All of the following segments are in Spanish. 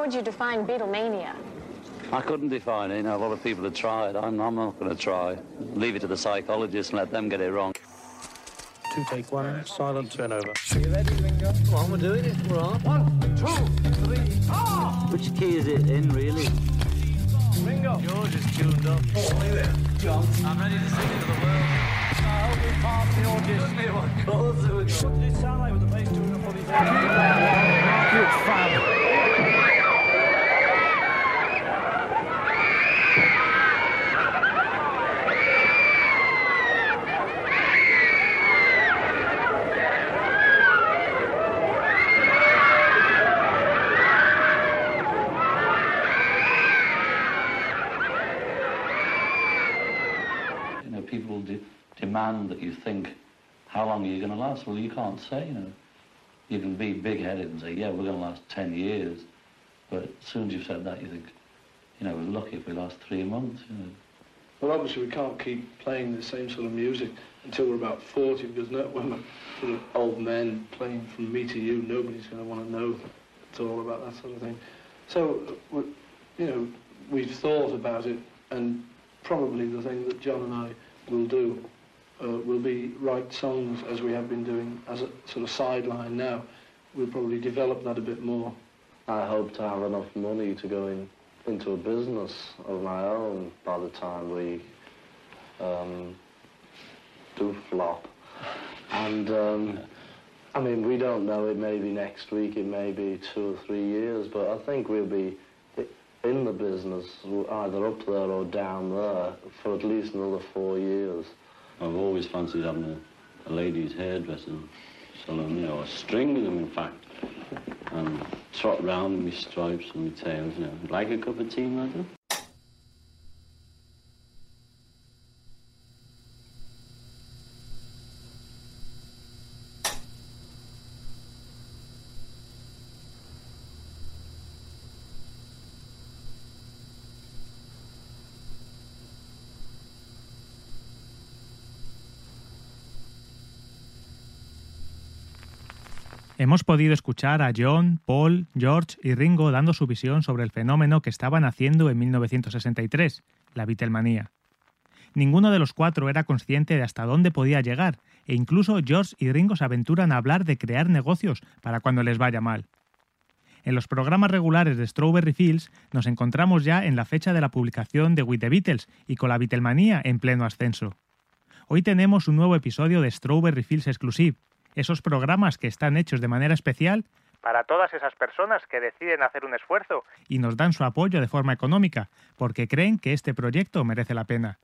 how would you define Beatlemania? I couldn't define it. You know, a lot of people have tried. I'm, I'm not going to try. Leave it to the psychologists and let them get it wrong. Two take one, silent turnover. Are you ready, Ringo? Come on, we're doing it. We're on. One, two, three, four. Which key is it in, really? Ringo. George is tuned up. Oh, there. John. I'm ready to sing it to the world. I hope we pass the audition. Of course it. What did it sound like with the bass doing up on his head? Good fun. You know, people de- demand that you think, how long are you going to last? Well, you can't say, you know. You can be big-headed and say, yeah, we're going to last 10 years. But as soon as you've said that, you think, you know, we're lucky if we last three months, you know. Well, obviously, we can't keep playing the same sort of music until we're about 40, because no, when we're sort of old men playing from me to you, nobody's going to want to know at all about that sort of thing. So, you know, we've thought about it, and probably the thing that John and I will do uh, will be write songs as we have been doing as a sort of sideline now. We'll probably develop that a bit more. I hope to have enough money to go in, into a business of my own by the time we um, do flop. And, um, I mean, we don't know. It may be next week, it may be two or three years, but I think we'll be in the business either up there or down there for at least another four years. I've always fancied having a, a ladies' hairdresser salon, you know, or string them, in fact, and trot round in my stripes and my tails, you know. Like a cup of tea, madam? Hemos podido escuchar a John, Paul, George y Ringo dando su visión sobre el fenómeno que estaban haciendo en 1963, la Beatlemanía. Ninguno de los cuatro era consciente de hasta dónde podía llegar, e incluso George y Ringo se aventuran a hablar de crear negocios para cuando les vaya mal. En los programas regulares de Strawberry Fields nos encontramos ya en la fecha de la publicación de With the Beatles y con la Beatlemanía en pleno ascenso. Hoy tenemos un nuevo episodio de Strawberry Fields Exclusive, esos programas que están hechos de manera especial para todas esas personas que deciden hacer un esfuerzo y nos dan su apoyo de forma económica, porque creen que este proyecto merece la pena.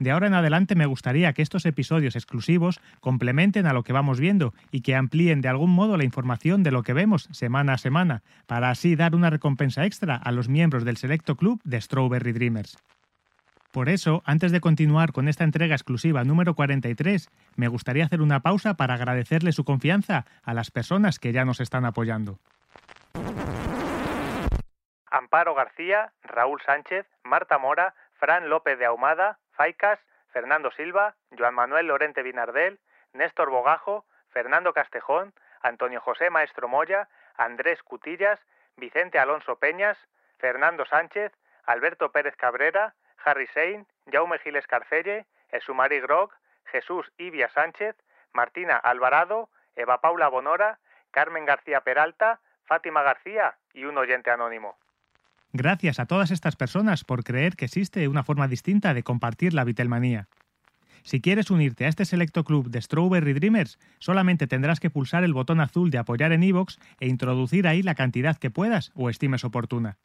De ahora en adelante me gustaría que estos episodios exclusivos complementen a lo que vamos viendo y que amplíen de algún modo la información de lo que vemos semana a semana, para así dar una recompensa extra a los miembros del selecto club de Strawberry Dreamers. Por eso, antes de continuar con esta entrega exclusiva número 43, me gustaría hacer una pausa para agradecerle su confianza a las personas que ya nos están apoyando. Amparo García, Raúl Sánchez, Marta Mora, Fran López de Ahumada, Faicas, Fernando Silva, Joan Manuel Lorente Vinardel, Néstor Bogajo, Fernando Castejón, Antonio José Maestro Moya, Andrés Cutillas, Vicente Alonso Peñas, Fernando Sánchez, Alberto Pérez Cabrera, Harry Sein, Jaume Giles Carcelle, Esumari Grog, Jesús Ibia Sánchez, Martina Alvarado, Eva Paula Bonora, Carmen García Peralta, Fátima García y un oyente anónimo. Gracias a todas estas personas por creer que existe una forma distinta de compartir la Vitelmanía. Si quieres unirte a este selecto club de Strawberry Dreamers, solamente tendrás que pulsar el botón azul de apoyar en iVoox e introducir ahí la cantidad que puedas o estimes oportuna.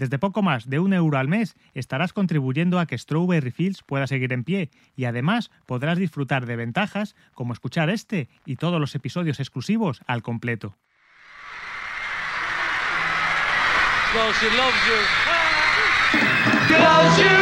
Desde poco más de un euro al mes estarás contribuyendo a que Strawberry Fields pueda seguir en pie y además podrás disfrutar de ventajas como escuchar este y todos los episodios exclusivos al completo. Well, she loves you. She loves you,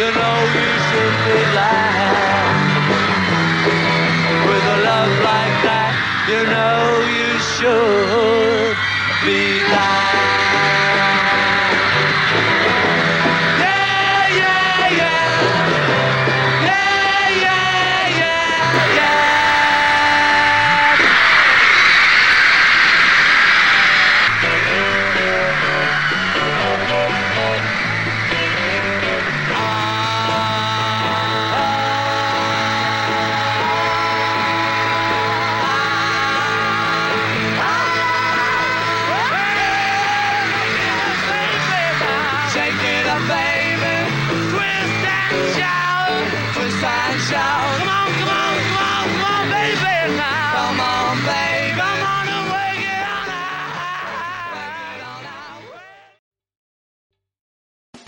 You know.